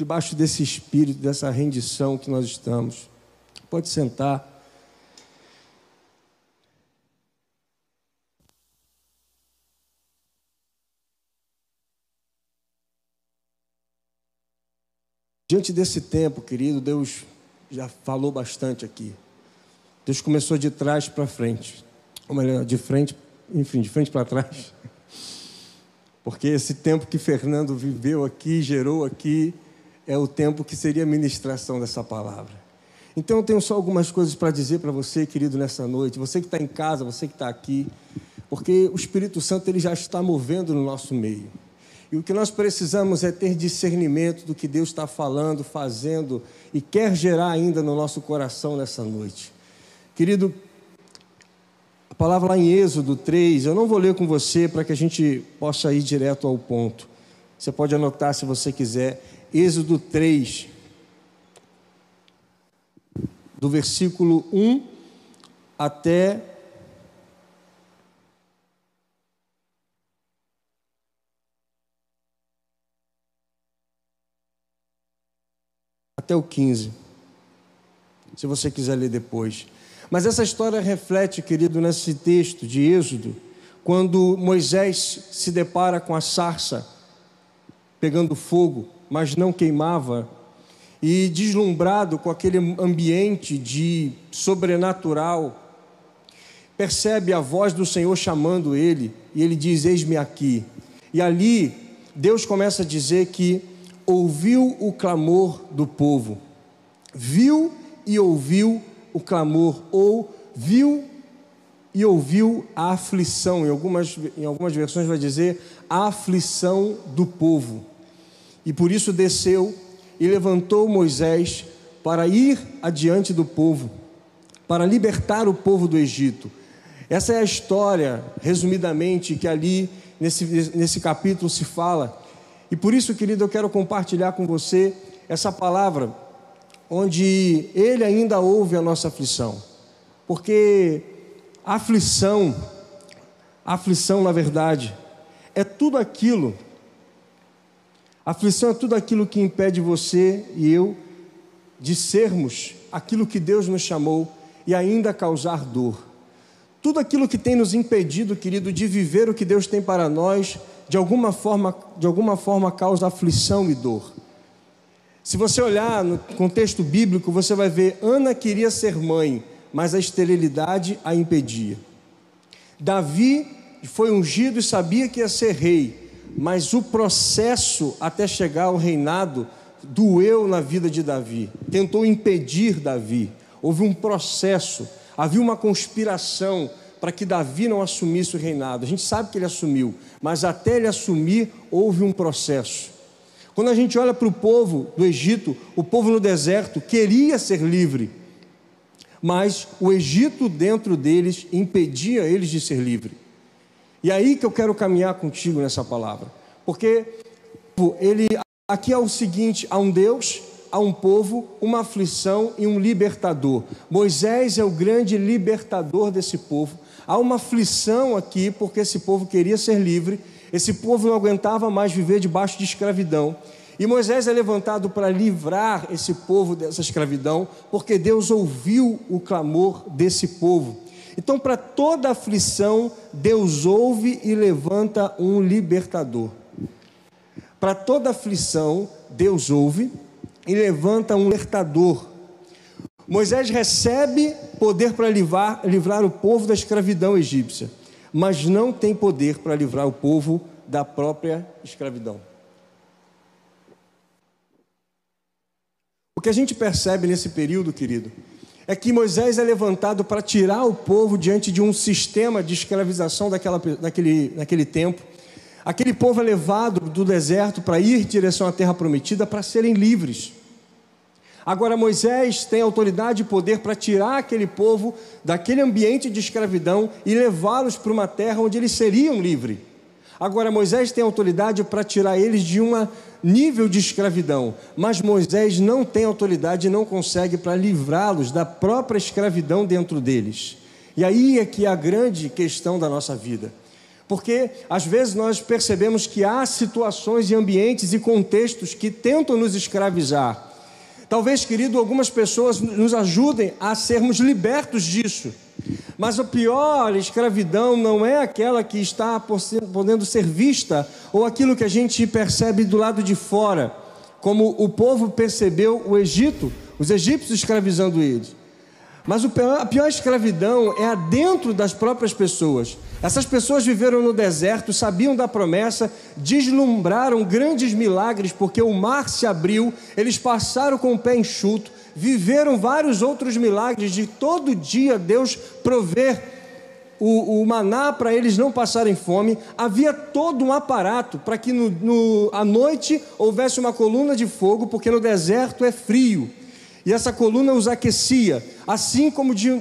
debaixo desse espírito, dessa rendição que nós estamos. Pode sentar. Diante desse tempo, querido, Deus já falou bastante aqui. Deus começou de trás para frente, ou melhor, de frente, enfim, de frente para trás. Porque esse tempo que Fernando viveu aqui, gerou aqui, é o tempo que seria a ministração dessa palavra. Então eu tenho só algumas coisas para dizer para você, querido, nessa noite. Você que está em casa, você que está aqui, porque o Espírito Santo ele já está movendo no nosso meio. E o que nós precisamos é ter discernimento do que Deus está falando, fazendo e quer gerar ainda no nosso coração nessa noite. Querido, a palavra lá em Êxodo 3, eu não vou ler com você para que a gente possa ir direto ao ponto. Você pode anotar se você quiser. Êxodo 3, do versículo 1 até até o 15. Se você quiser ler depois. Mas essa história reflete, querido, nesse texto de Êxodo, quando Moisés se depara com a sarça pegando fogo, mas não queimava, e deslumbrado com aquele ambiente de sobrenatural, percebe a voz do Senhor chamando ele, e ele diz: Eis-me aqui. E ali, Deus começa a dizer que ouviu o clamor do povo, viu e ouviu o clamor, ou viu e ouviu a aflição, em algumas, em algumas versões vai dizer a aflição do povo. E por isso desceu e levantou Moisés para ir adiante do povo, para libertar o povo do Egito. Essa é a história, resumidamente, que ali nesse, nesse capítulo se fala. E por isso, querido, eu quero compartilhar com você essa palavra, onde ele ainda ouve a nossa aflição. Porque aflição, aflição, na verdade, é tudo aquilo, aflição é tudo aquilo que impede você e eu de sermos aquilo que Deus nos chamou e ainda causar dor. Tudo aquilo que tem nos impedido, querido, de viver o que Deus tem para nós, de alguma forma, de alguma forma causa aflição e dor. Se você olhar no contexto bíblico, você vai ver Ana queria ser mãe, mas a esterilidade a impedia. Davi foi ungido e sabia que ia ser rei, mas o processo até chegar ao reinado doeu na vida de Davi, tentou impedir Davi. Houve um processo, havia uma conspiração para que Davi não assumisse o reinado. A gente sabe que ele assumiu, mas até ele assumir, houve um processo. Quando a gente olha para o povo do Egito, o povo no deserto queria ser livre, mas o Egito dentro deles impedia eles de ser livre. E é aí que eu quero caminhar contigo nessa palavra, porque ele aqui é o seguinte: há um Deus, há um povo, uma aflição e um libertador. Moisés é o grande libertador desse povo. Há uma aflição aqui, porque esse povo queria ser livre, esse povo não aguentava mais viver debaixo de escravidão. E Moisés é levantado para livrar esse povo dessa escravidão, porque Deus ouviu o clamor desse povo. Então, para toda aflição, Deus ouve e levanta um libertador. Para toda aflição, Deus ouve e levanta um libertador. Moisés recebe poder para livrar, livrar o povo da escravidão egípcia, mas não tem poder para livrar o povo da própria escravidão. O que a gente percebe nesse período, querido, é que Moisés é levantado para tirar o povo diante de um sistema de escravização daquela, daquele, naquele tempo. Aquele povo é levado do deserto para ir em direção à terra prometida para serem livres. Agora, Moisés tem autoridade e poder para tirar aquele povo daquele ambiente de escravidão e levá-los para uma terra onde eles seriam livres. Agora, Moisés tem autoridade para tirar eles de um nível de escravidão, mas Moisés não tem autoridade e não consegue para livrá-los da própria escravidão dentro deles. E aí é que é a grande questão da nossa vida. porque às vezes nós percebemos que há situações e ambientes e contextos que tentam nos escravizar. Talvez, querido, algumas pessoas nos ajudem a sermos libertos disso. Mas a pior escravidão não é aquela que está podendo ser vista ou aquilo que a gente percebe do lado de fora, como o povo percebeu o Egito, os egípcios escravizando eles. Mas a pior escravidão é a dentro das próprias pessoas. Essas pessoas viveram no deserto, sabiam da promessa, deslumbraram grandes milagres, porque o mar se abriu, eles passaram com o pé enxuto, viveram vários outros milagres de todo dia Deus prover o, o maná para eles não passarem fome. Havia todo um aparato para que no, no, à noite houvesse uma coluna de fogo, porque no deserto é frio. E essa coluna os aquecia, assim como de,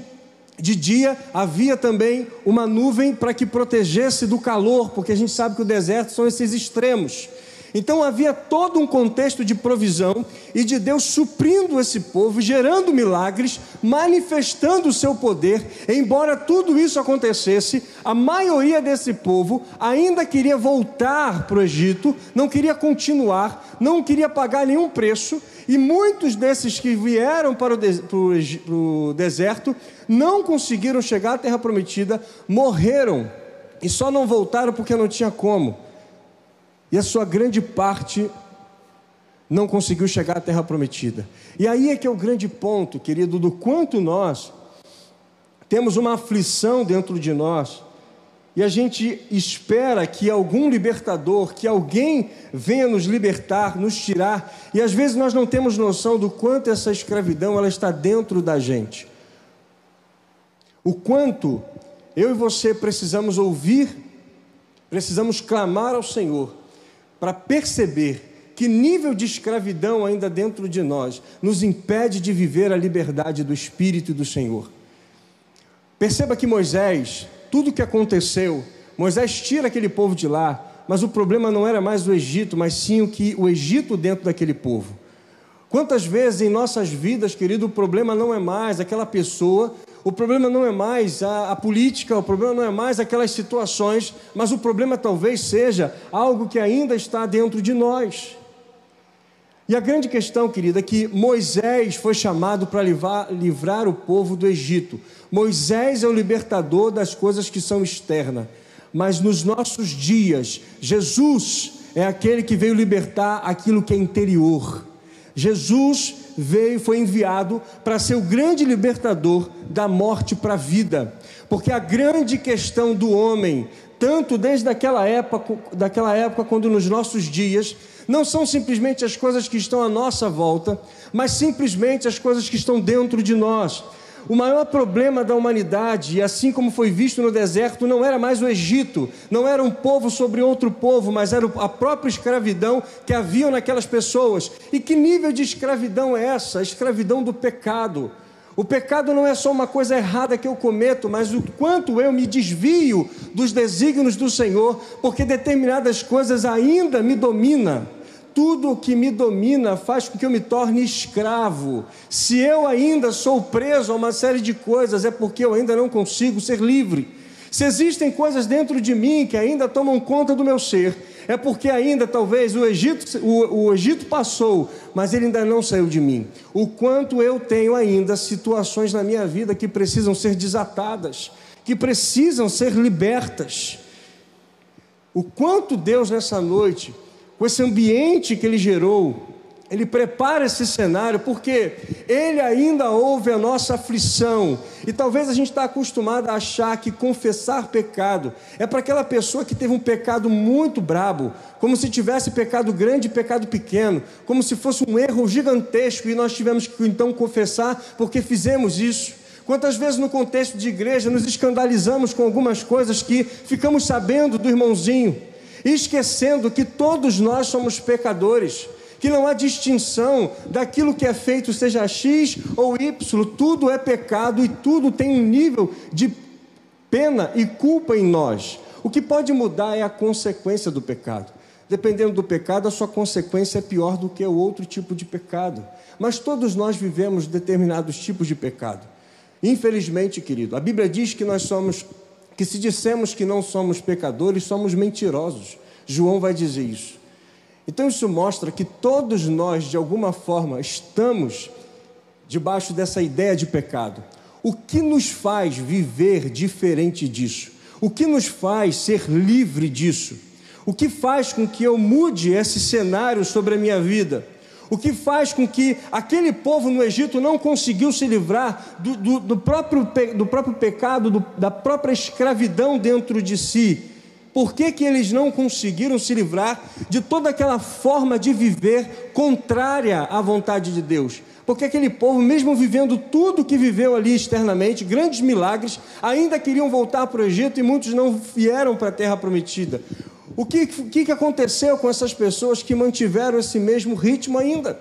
de dia havia também uma nuvem para que protegesse do calor, porque a gente sabe que o deserto são esses extremos. Então havia todo um contexto de provisão e de Deus suprindo esse povo, gerando milagres, manifestando o seu poder. Embora tudo isso acontecesse, a maioria desse povo ainda queria voltar para o Egito, não queria continuar, não queria pagar nenhum preço. E muitos desses que vieram para o, deserto não conseguiram chegar à terra prometida, morreram e só não voltaram porque não tinha como e a sua grande parte não conseguiu chegar à terra prometida. E aí é que é o grande ponto, querido, do quanto nós temos uma aflição dentro de nós e a gente espera que algum libertador, que alguém venha nos libertar, nos tirar, e às vezes nós não temos noção do quanto essa escravidão ela está dentro da gente. O quanto eu e você precisamos ouvir, precisamos clamar ao Senhor para perceber que nível de escravidão ainda dentro de nós nos impede de viver a liberdade do Espírito do Senhor. Perceba que Moisés, tudo o que aconteceu, Moisés tira aquele povo de lá, mas o problema não era mais o Egito, mas sim o que o Egito dentro daquele povo. Quantas vezes em nossas vidas, querido, o problema não é mais aquela pessoa o problema não é mais a, a, política, o problema não é mais aquelas situações, mas o problema talvez seja algo que ainda está dentro de nós. E a grande questão, querida, é que Moisés foi chamado para livrar, livrar o povo do Egito. Moisés é o libertador das coisas que são externas. Mas nos nossos dias, Jesus é aquele que veio libertar aquilo que é interior. Jesus veio, foi enviado para ser o grande libertador da morte para a vida. Porque a grande questão do homem, tanto desde aquela época, daquela época quando nos nossos dias, não são simplesmente as coisas que estão à nossa volta, mas simplesmente as coisas que estão dentro de nós. O maior problema da humanidade, assim como foi visto no deserto, não era mais o Egito, não era um povo sobre outro povo, mas era a própria escravidão que havia naquelas pessoas. E que nível de escravidão é essa? A escravidão do pecado. O pecado não é só uma coisa errada que eu cometo, mas o quanto eu me desvio dos desígnios do Senhor, porque determinadas coisas ainda me dominam tudo o que me domina faz com que eu me torne escravo. Se eu ainda sou preso a uma série de coisas, é porque eu ainda não consigo ser livre. Se existem coisas dentro de mim que ainda tomam conta do meu ser, é porque ainda talvez o Egito, o, o Egito passou, mas ele ainda não saiu de mim. O quanto eu tenho ainda situações na minha vida que precisam ser desatadas, que precisam ser libertas. O quanto Deus nessa noite com esse ambiente que ele gerou, ele prepara esse cenário porque ele ainda ouve a nossa aflição. E talvez a gente está acostumado a achar que confessar pecado é para aquela pessoa que teve um pecado muito brabo, como se tivesse pecado grande e pecado pequeno, como se fosse um erro gigantesco e nós tivemos que então confessar porque fizemos isso. Quantas vezes no contexto de igreja nos escandalizamos com algumas coisas que ficamos sabendo do irmãozinho esquecendo que todos nós somos pecadores, que não há distinção daquilo que é feito, seja X ou Y, tudo é pecado e tudo tem um nível de pena e culpa em nós. O que pode mudar é a consequência do pecado. Dependendo do pecado, a sua consequência é pior do que o outro tipo de pecado. Mas todos nós vivemos determinados tipos de pecado. Infelizmente, querido, a Bíblia diz que nós somos que se dissemos que não somos pecadores, somos mentirosos. João vai dizer isso. Então isso mostra que todos nós, de alguma forma, estamos debaixo dessa ideia de pecado. O que nos faz viver diferente disso? O que nos faz ser livre disso? O que faz com que eu mude esse cenário sobre a minha vida? O que faz com que aquele povo no Egito não conseguiu se livrar do, do, do próprio, do próprio pecado, do, da própria escravidão dentro de si? Por que, que eles não conseguiram se livrar de toda aquela forma de viver contrária à vontade de Deus? Porque aquele povo, mesmo vivendo tudo que viveu ali externamente, grandes milagres, ainda queriam voltar para o Egito e muitos não vieram para a terra prometida. O que, que, que aconteceu com essas pessoas que mantiveram esse mesmo ritmo ainda?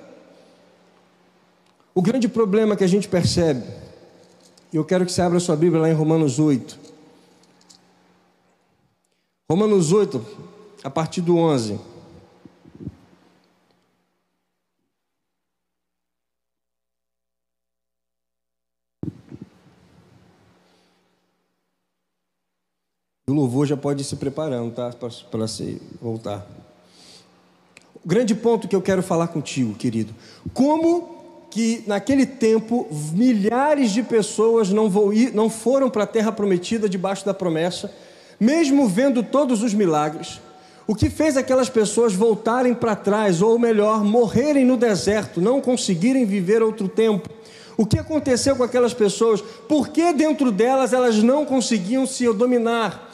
O grande problema que a gente percebe, e eu quero que você abra sua Bíblia lá em Romanos 8. Romanos 8, a partir do 11. O louvor já pode ir se preparando, tá? Para se voltar. O grande ponto que eu quero falar contigo, querido. Como que naquele tempo milhares de pessoas não, ir, não foram para a terra prometida debaixo da promessa, mesmo vendo todos os milagres. O que fez aquelas pessoas voltarem para trás, ou melhor, morrerem no deserto, não conseguirem viver outro tempo? O que aconteceu com aquelas pessoas? Por que dentro delas elas não conseguiam se dominar?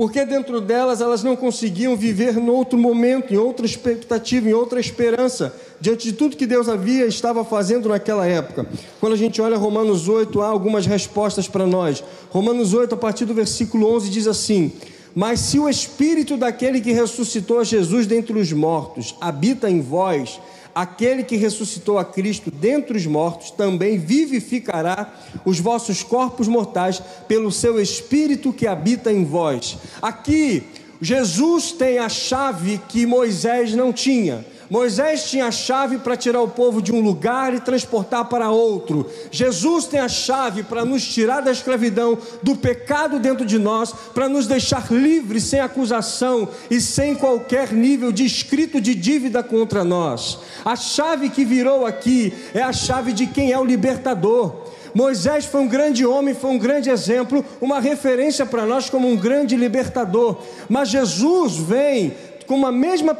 Porque dentro delas elas não conseguiam viver em outro momento, em outra expectativa, em outra esperança, diante de tudo que Deus havia estava fazendo naquela época. Quando a gente olha Romanos 8, há algumas respostas para nós. Romanos 8, a partir do versículo 11, diz assim: Mas se o espírito daquele que ressuscitou a Jesus dentre os mortos habita em vós, aquele que ressuscitou a Cristo dentre os mortos também vivificará os vossos corpos mortais pelo seu espírito que habita em vós. Aqui, Jesus tem a chave que Moisés não tinha. Moisés tinha a chave para tirar o povo de um lugar e transportar para outro. Jesus tem a chave para nos tirar da escravidão, do pecado dentro de nós, para nos deixar livres, sem acusação e sem qualquer nível de escrito de dívida contra nós. A chave que virou aqui é a chave de quem é o libertador. Moisés foi um grande homem, foi um grande exemplo, uma referência para nós como um grande libertador. Mas Jesus vem com uma mesma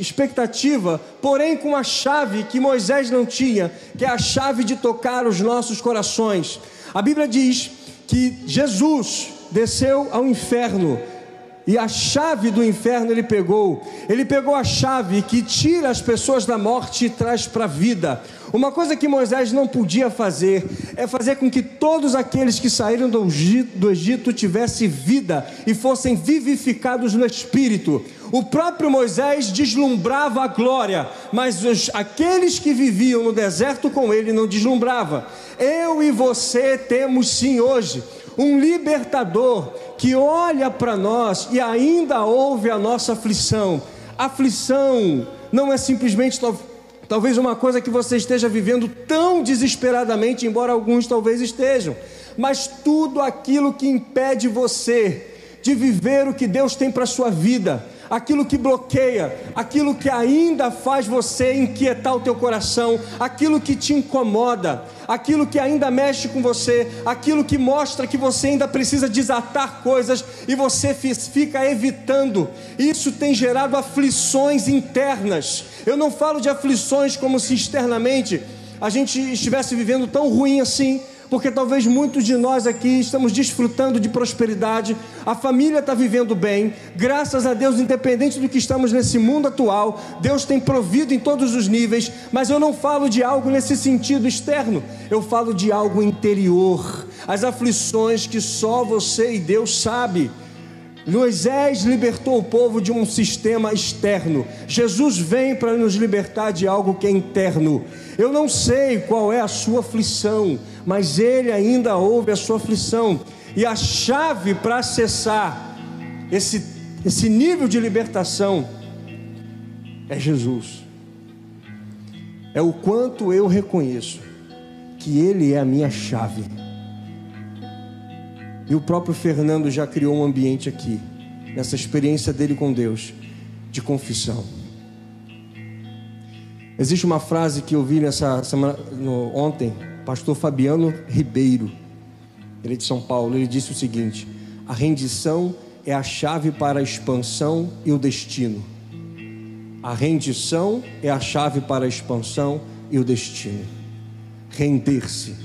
expectativa, porém com uma chave que Moisés não tinha, que é a chave de tocar os nossos corações. A Bíblia diz que Jesus desceu ao inferno e a chave do inferno ele pegou. Ele pegou a chave que tira as pessoas da morte e traz para a vida. Uma coisa que Moisés não podia fazer é fazer com que todos aqueles que saíram do Egito, do Egito tivessem vida e fossem vivificados no espírito. O próprio Moisés deslumbrava a glória, mas os, aqueles que viviam no deserto com ele não deslumbrava. Eu e você temos sim hoje um libertador que olha para nós e ainda ouve a nossa aflição. Aflição não é simplesmente Talvez uma coisa que você esteja vivendo tão desesperadamente, embora alguns talvez estejam, mas tudo aquilo que impede você de viver o que Deus tem para a sua vida, aquilo que bloqueia, aquilo que ainda faz você inquietar o teu coração, aquilo que te incomoda, aquilo que ainda mexe com você, aquilo que mostra que você ainda precisa desatar coisas e você fica evitando. Isso tem gerado aflições internas. Eu não falo de aflições como se externamente a gente estivesse vivendo tão ruim assim porque talvez muitos de nós aqui estamos desfrutando de prosperidade, a família está vivendo bem, graças a Deus, independente do que estamos nesse mundo atual, Deus tem provido em todos os níveis, mas eu não falo de algo nesse sentido externo, eu falo de algo interior, as aflições que só você e Deus sabe. Moisés libertou o povo de um sistema externo. Jesus vem para nos libertar de algo que é interno. Eu não sei qual é a sua aflição, mas Ele ainda ouve a sua aflição. E a chave para acessar esse, esse nível de libertação é Jesus. É o quanto eu reconheço que Ele é a minha chave E o próprio Fernando já criou um ambiente aqui, nessa experiência dele com Deus, de confissão. Existe uma frase que eu vi nessa semana, no, ontem, pastor Fabiano Ribeiro, ele é de São Paulo, ele disse o seguinte: a rendição é a chave para a expansão e o destino. A rendição é a chave para a expansão e o destino. Render-se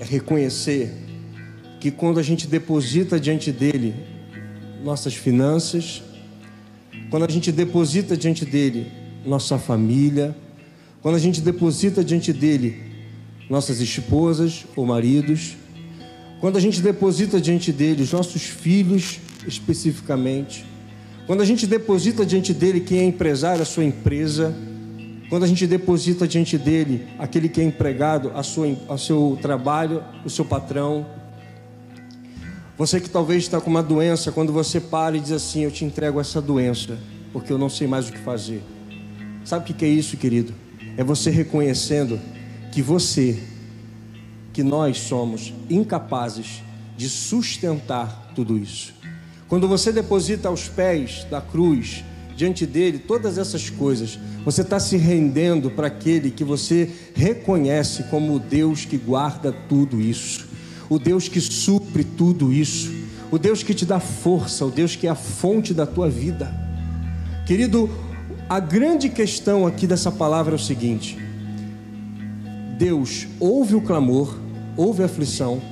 é reconhecer que quando a gente deposita diante dele nossas finanças, quando a gente deposita diante dele nossa família, quando a gente deposita diante dele nossas esposas ou maridos, quando a gente deposita diante dele os nossos filhos especificamente, quando a gente deposita diante dele quem é empresário, a sua empresa, quando a gente deposita diante dele aquele que é empregado, a sua, a seu trabalho, o seu patrão, você que talvez está com uma doença, quando você para e diz assim: Eu te entrego essa doença, porque eu não sei mais o que fazer. Sabe o que é isso, querido? É você reconhecendo que você, que nós somos incapazes de sustentar tudo isso. Quando você deposita aos pés da cruz, diante dele, todas essas coisas, você está se rendendo para aquele que você reconhece como o Deus que guarda tudo isso o Deus que supre tudo isso, o Deus que te dá força, o Deus que é a fonte da tua vida. Querido, a grande questão aqui dessa palavra é o seguinte: Deus ouve o clamor, ouve a aflição,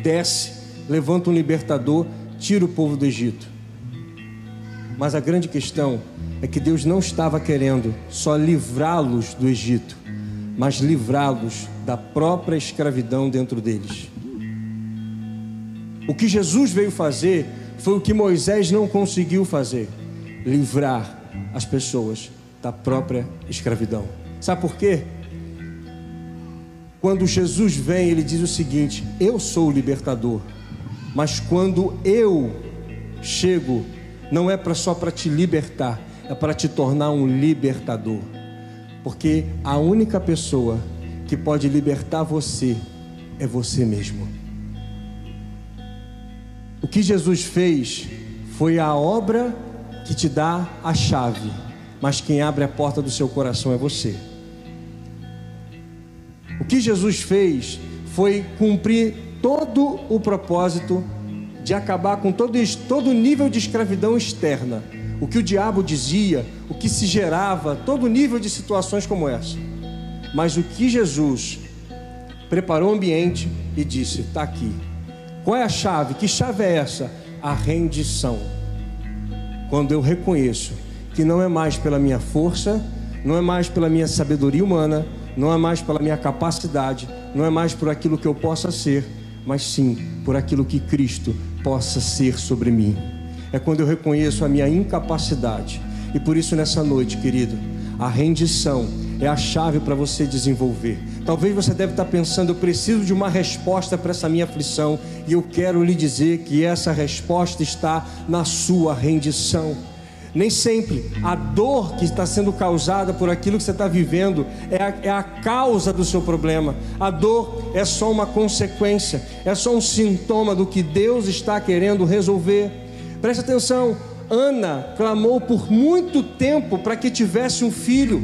desce, levanta um libertador, tira o povo do Egito. Mas a grande questão é que Deus não estava querendo só livrá-los do Egito, mas livrá-los da própria escravidão dentro deles. O que Jesus veio fazer foi o que Moisés não conseguiu fazer: livrar as pessoas da própria escravidão. Sabe por quê? Quando Jesus vem, ele diz o seguinte: Eu sou o libertador. Mas quando eu chego, não é só para te libertar, é para te tornar um libertador. Porque a única pessoa que pode libertar você é você mesmo. O que Jesus fez foi a obra que te dá a chave, mas quem abre a porta do seu coração é você. O que Jesus fez foi cumprir todo o propósito de acabar com todo, todo nível de escravidão externa. O que o diabo dizia, o que se gerava, todo nível de situações como essa. Mas o que Jesus preparou o ambiente e disse: está aqui, qual é a chave? Que chave é essa? A rendição. Quando eu reconheço que não é mais pela minha força, não é mais pela minha sabedoria humana, não é mais pela minha capacidade, não é mais por aquilo que eu possa ser, mas sim por aquilo que Cristo possa ser sobre mim. É quando eu reconheço a minha incapacidade. E por isso, nessa noite, querido, a rendição é a chave para você desenvolver. Talvez você deve estar pensando, eu preciso de uma resposta para essa minha aflição, e eu quero lhe dizer que essa resposta está na sua rendição. Nem sempre a dor que está sendo causada por aquilo que você está vivendo é a, é a causa do seu problema. A dor é só uma consequência, é só um sintoma do que Deus está querendo resolver. Preste atenção, Ana clamou por muito tempo para que tivesse um filho.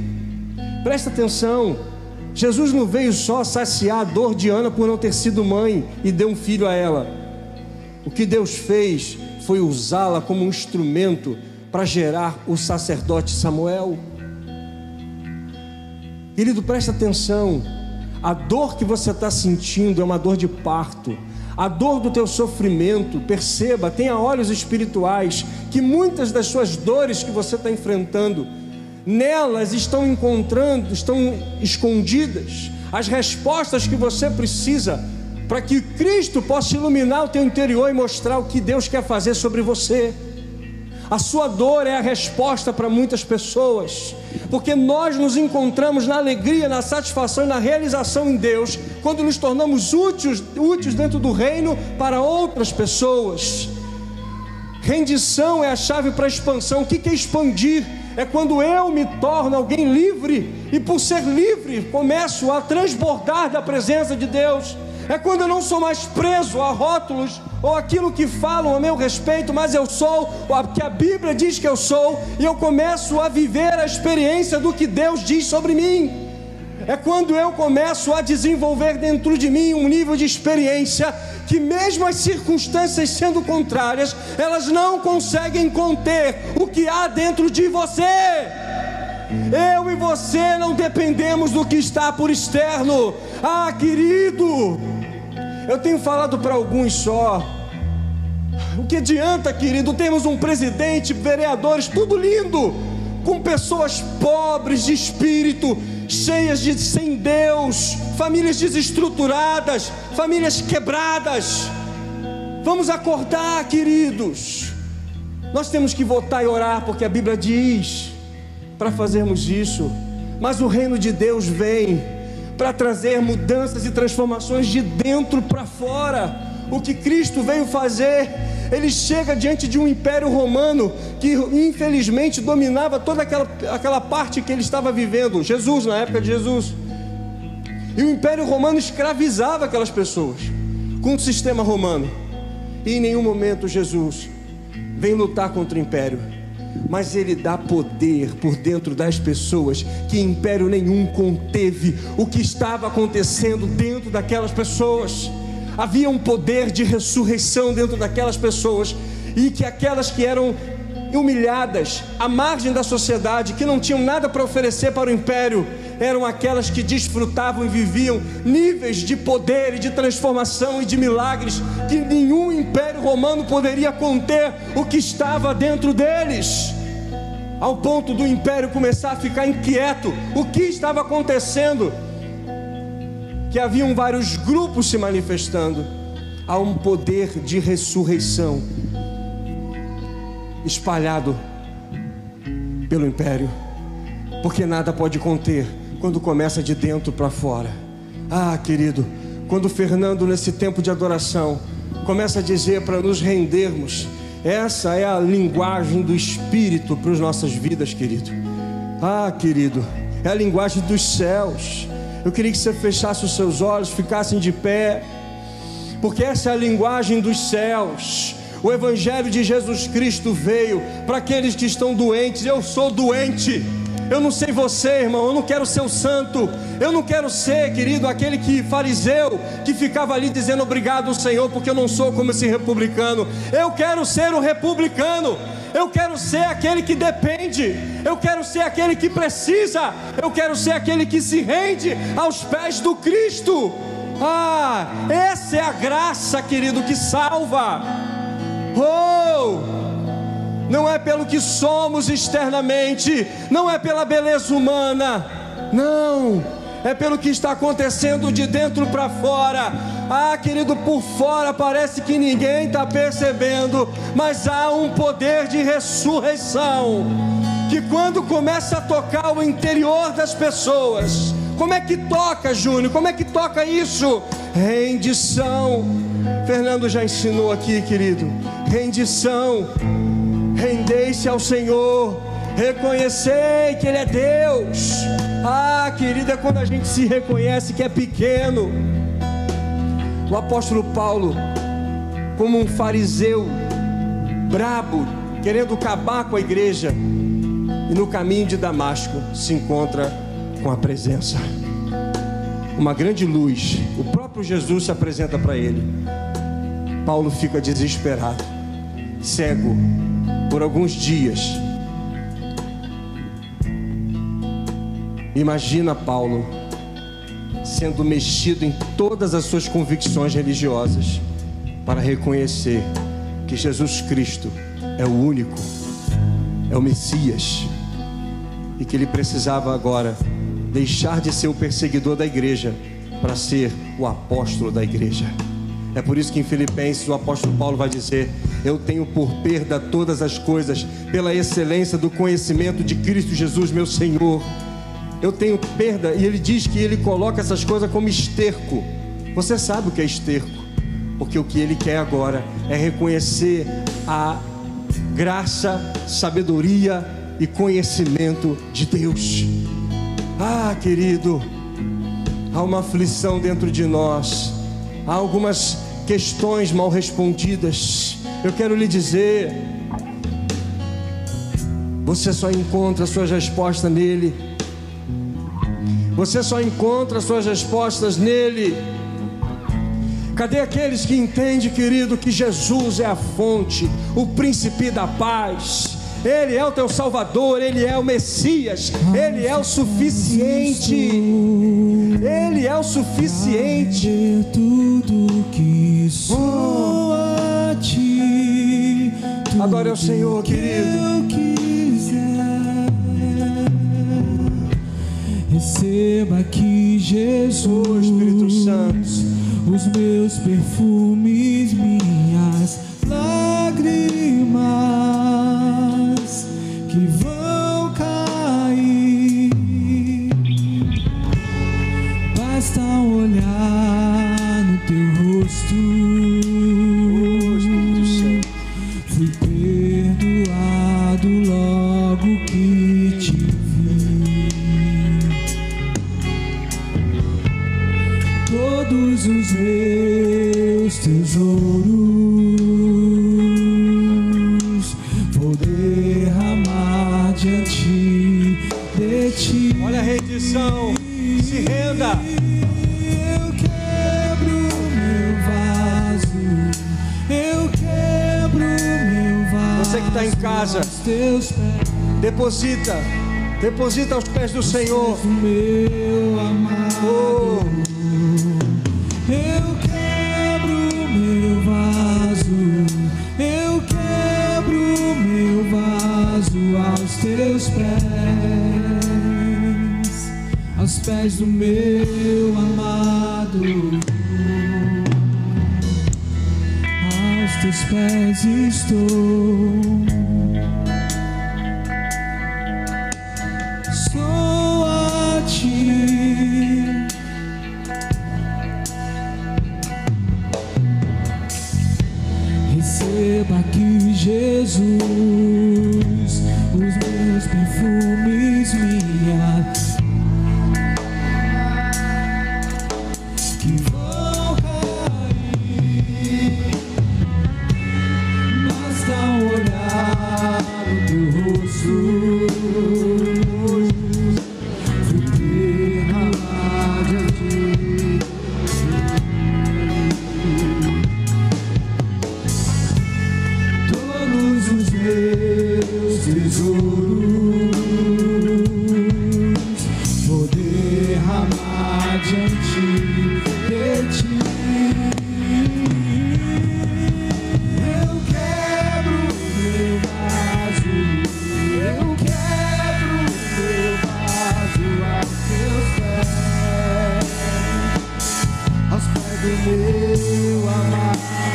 Presta atenção. Jesus não veio só saciar a dor de Ana por não ter sido mãe e deu um filho a ela. O que Deus fez foi usá-la como um instrumento para gerar o sacerdote Samuel. Querido, presta atenção. A dor que você está sentindo é uma dor de parto. A dor do teu sofrimento, perceba, tenha olhos espirituais, que muitas das suas dores que você está enfrentando Nelas estão encontrando, estão escondidas as respostas que você precisa para que Cristo possa iluminar o teu interior e mostrar o que Deus quer fazer sobre você. A sua dor é a resposta para muitas pessoas, porque nós nos encontramos na alegria, na satisfação e na realização em Deus, quando nos tornamos úteis, úteis dentro do reino para outras pessoas. Rendição é a chave para a expansão. O que é expandir? É quando eu me torno alguém livre e por ser livre começo a transbordar da presença de Deus. É quando eu não sou mais preso a rótulos ou aquilo que falam a meu respeito, mas eu sou o que a Bíblia diz que eu sou, e eu começo a viver a experiência do que Deus diz sobre mim. É quando eu começo a desenvolver dentro de mim um nível de experiência que, mesmo as circunstâncias sendo contrárias, elas não conseguem conter o que há dentro de você. Eu e você não dependemos do que está por externo. Ah, querido, eu tenho falado para alguns só. O que adianta, querido? Temos um presidente, vereadores, tudo lindo, com pessoas pobres de espírito, cheias de sem Deus, famílias desestruturadas, famílias quebradas. Vamos acordar, queridos. Nós temos que votar e orar, porque a Bíblia diz para fazermos isso. Mas o reino de Deus vem para trazer mudanças e transformações de dentro para fora. O que Cristo veio fazer, ele chega diante de um império romano que infelizmente dominava toda aquela, aquela parte que ele estava vivendo. Jesus, na época de Jesus. E o império romano escravizava aquelas pessoas com o sistema romano. E em nenhum momento Jesus vem lutar contra o império mas ele dá poder por dentro das pessoas que império nenhum conteve o que estava acontecendo dentro daquelas pessoas. Havia um poder de ressurreição dentro daquelas pessoas e que aquelas que eram humilhadas, à margem da sociedade, que não tinham nada para oferecer para o império, eram aquelas que desfrutavam e viviam níveis de poder e de transformação e de milagres que nenhum império romano poderia conter o que estava dentro deles. Ao ponto do império começar a ficar inquieto, o que estava acontecendo? Que haviam vários grupos se manifestando. Há um poder de ressurreição espalhado pelo império, porque nada pode conter quando começa de dentro para fora. Ah, querido, quando Fernando, nesse tempo de adoração, começa a dizer para nos rendermos, essa é a linguagem do Espírito para as nossas vidas, querido. Ah, querido, é a linguagem dos céus. Eu queria que você fechasse os seus olhos, ficassem de pé, porque essa é a linguagem dos céus. O Evangelho de Jesus Cristo veio para aqueles que estão doentes. Eu sou doente. Eu não sei você, irmão, eu não quero ser o santo. Eu não quero ser, querido, aquele que fariseu que ficava ali dizendo obrigado, Senhor, porque eu não sou como esse republicano. Eu quero ser o republicano. Eu quero ser aquele que depende. Eu quero ser aquele que precisa. Eu quero ser aquele que se rende aos pés do Cristo. Ah, essa é a graça, querido, que salva. Oh! não é pelo que somos externamente, não é pela beleza humana, não, é pelo que está acontecendo de dentro para fora. Ah, querido, por fora parece que ninguém está percebendo, mas há um poder de ressurreição que quando começa a tocar o interior das pessoas, como é que toca, Júnior? Como é que toca isso? Rendição. Fernando já ensinou aqui, querido. Rendição Rendei-se ao Senhor, reconhecei que Ele é Deus. Ah, querida, quando a gente se reconhece que é pequeno. O apóstolo Paulo, como um fariseu brabo, querendo acabar com a igreja, e no caminho de Damasco se encontra com a presença. Uma grande luz, o próprio Jesus se apresenta para ele. Paulo fica desesperado, cego, por alguns dias. Imagina Paulo sendo mexido em todas as suas convicções religiosas para reconhecer que Jesus Cristo é o único, é o Messias e que ele precisava agora deixar de ser o perseguidor da igreja para ser o apóstolo da igreja. É por isso que em Filipenses o apóstolo Paulo vai dizer: Eu tenho por perda todas as coisas, pela excelência do conhecimento de Cristo Jesus, meu Senhor. Eu tenho perda, e ele diz que ele coloca essas coisas como esterco. Você sabe o que é esterco, porque o que ele quer agora é reconhecer a graça, sabedoria e conhecimento de Deus. Ah, querido, há uma aflição dentro de nós há algumas questões mal respondidas. Eu quero lhe dizer, você só encontra suas respostas nele. Você só encontra suas respostas nele. Cadê aqueles que entendem, querido, que Jesus é a fonte, o príncipe da paz? Ele é o teu Salvador, Ele é o Messias, Ele é o suficiente. Ele é o suficiente. Tudo que sou a ti. Adore ao Senhor, querido. Receba aqui, Jesus, Oh, Espírito Santo. os meus perfumes, minhas lágrimas Deposita. Deposita aos pés do Senhor. meu amado. Oh, Eu quebro meu vaso, eu quebro meu vaso aos teus pés, aos pés do meu amado. Aos teus pés estou. Jesus,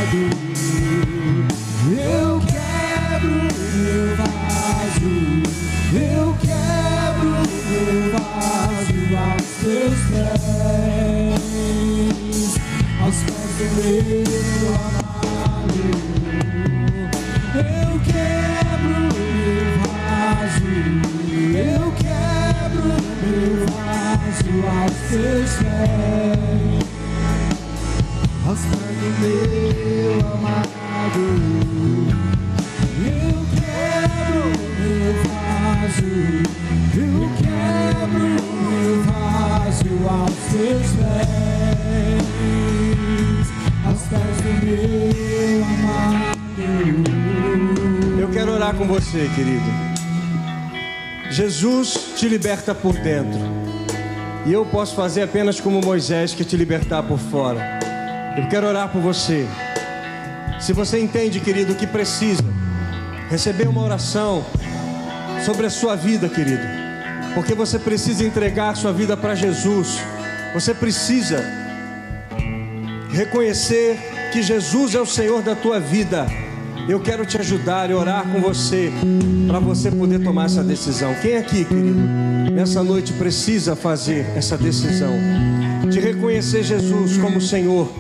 amado. Querido. Jesus te liberta por dentro. E eu posso fazer apenas como Moisés, que te libertar por fora. Eu quero orar por você. Se você entende, querido, que precisa receber uma oração sobre a sua vida, querido, porque você precisa entregar sua vida para Jesus. Você precisa reconhecer que Jesus é o Senhor da tua vida. Eu quero te ajudar e orar com você para você poder tomar essa decisão. Quem aqui, querido, nessa noite precisa fazer essa decisão de reconhecer Jesus como Senhor,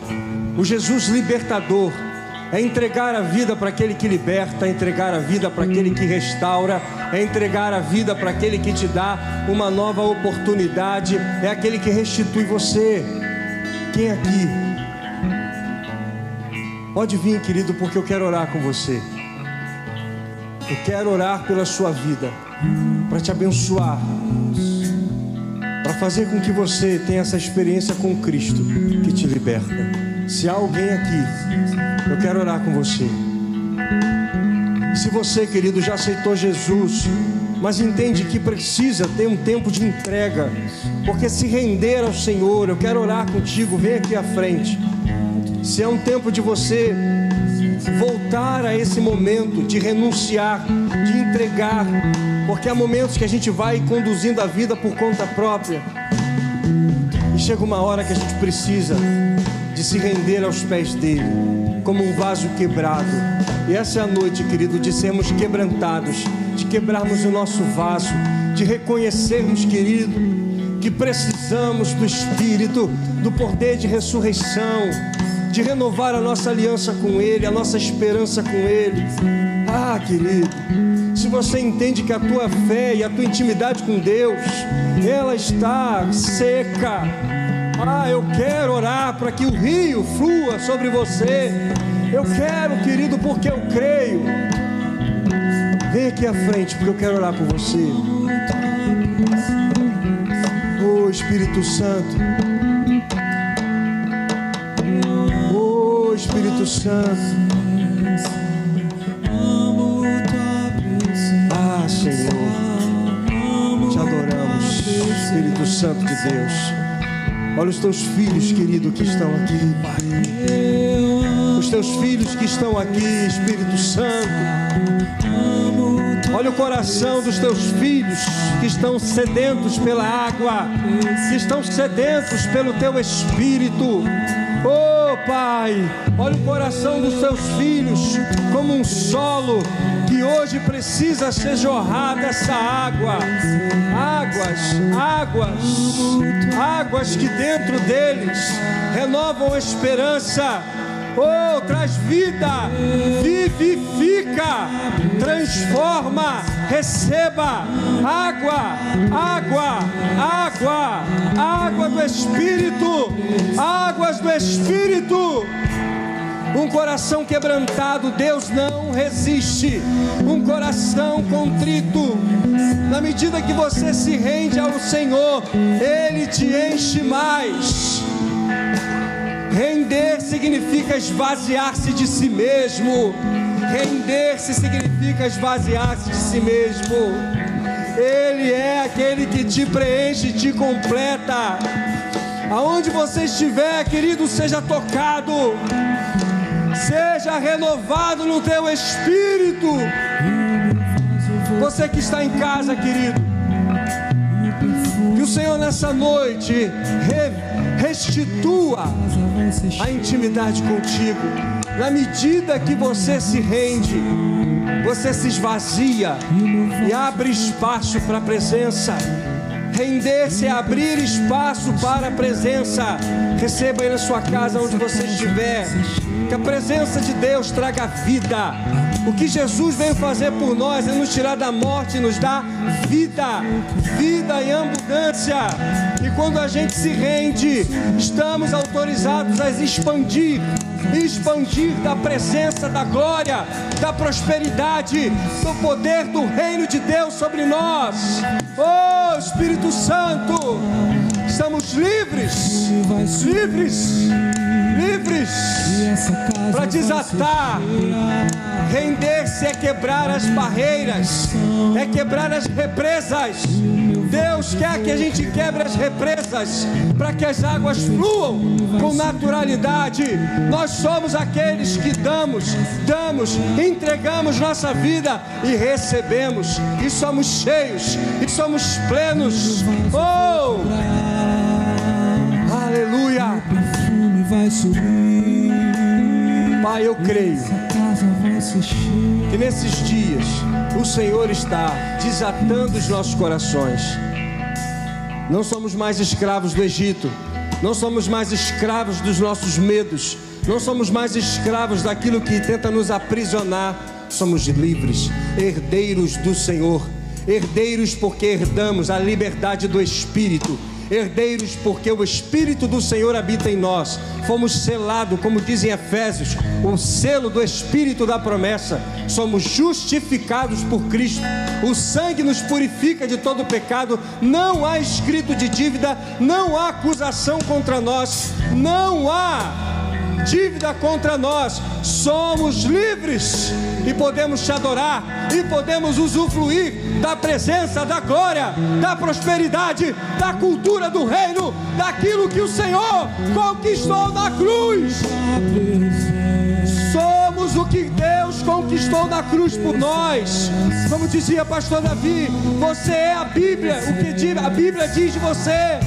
o Jesus libertador, é entregar a vida para aquele que liberta, é entregar a vida para aquele que restaura, é entregar a vida para aquele que te dá uma nova oportunidade, é aquele que restitui você. Quem aqui Pode vir, querido, porque eu quero orar com você. Eu quero orar pela sua vida, para te abençoar, para fazer com que você tenha essa experiência com Cristo que te liberta. Se há alguém aqui, eu quero orar com você. Se você, querido, já aceitou Jesus, mas entende que precisa ter um tempo de entrega, porque se render ao Senhor, eu quero orar contigo, vem aqui à frente. Se é um tempo de você voltar a esse momento de renunciar, de entregar, porque há momentos que a gente vai conduzindo a vida por conta própria. E chega uma hora que a gente precisa de se render aos pés dele, como um vaso quebrado. E essa é a noite, querido, de sermos quebrantados, de quebrarmos o nosso vaso, de reconhecermos, querido, que precisamos do Espírito, do poder de ressurreição de renovar a nossa aliança com Ele, a nossa esperança com Ele. Ah, querido, se você entende que a tua fé e a tua intimidade com Deus, ela está seca. Ah, eu quero orar para que o rio flua sobre você. Eu quero, querido, porque eu creio. Vem aqui à frente, porque eu quero orar por você. Oh Espírito Santo. Espírito Santo. Ah, Senhor, te adoramos, Espírito Santo de Deus. Olha os teus filhos, querido, que estão aqui, Pai. Os teus filhos que estão aqui, Espírito Santo. Olha o coração dos teus filhos que estão sedentos pela água, que estão sedentos pelo teu Espírito. Oh Pai, olha o coração dos teus filhos como um solo que hoje precisa ser jorrada essa água. Águas, águas, águas que dentro deles renovam a esperança. Oh, traz vida, vivifica, transforma, receba água, água, água, água do Espírito, águas do Espírito. Um coração quebrantado, Deus não resiste. Um coração contrito, na medida que você se rende ao Senhor, Ele te enche mais. Render significa esvaziar-se de si mesmo. Render-se significa esvaziar-se de si mesmo. Ele é aquele que te preenche, te completa. Aonde você estiver, querido, seja tocado. Seja renovado no teu espírito. Você que está em casa, querido. Que o Senhor nessa noite restitua a intimidade contigo. Na medida que você se rende, você se esvazia e abre espaço para a presença. Render-se é abrir espaço para a presença. Receba aí na sua casa, onde você estiver. Que a presença de Deus traga vida. O que Jesus veio fazer por nós é nos tirar da morte e nos dar vida, vida em abundância. E quando a gente se rende, estamos autorizados a expandir expandir da presença, da glória, da prosperidade, do poder do reino de Deus sobre nós. Oh Espírito Santo, estamos livres, livres, livres para desatar. Render-se é quebrar as barreiras, é quebrar as represas. Deus quer que a gente quebre as represas para que as águas fluam com naturalidade. Nós somos aqueles que damos, damos, entregamos nossa vida e recebemos, e somos cheios, e somos plenos. Oh! Aleluia! Pai, eu creio que nesses dias o Senhor está desatando os nossos corações. Não somos mais escravos do Egito, não somos mais escravos dos nossos medos, não somos mais escravos daquilo que tenta nos aprisionar. Somos livres, herdeiros do Senhor, herdeiros porque herdamos a liberdade do Espírito herdeiros porque o Espírito do Senhor habita em nós. Fomos selados, como dizem Efésios, o selo do Espírito da promessa. Somos justificados por Cristo. O sangue nos purifica de todo pecado. Não há escrito de dívida, não há acusação contra nós, não há dívida contra nós, somos livres e podemos te adorar e podemos usufruir da presença, da glória, da prosperidade, da cultura do reino, daquilo que o Senhor conquistou na cruz. Somos o que Deus conquistou na cruz por nós. Como dizia pastor Davi, você é a Bíblia, o que a Bíblia diz de você.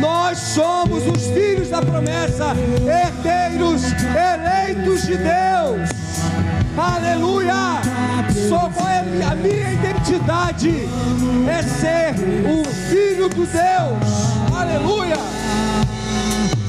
Nós somos os filhos da promessa, herdeiros, eleitos de Deus. Aleluia! Só qual é a minha identidade? É ser o filho de Deus. Aleluia!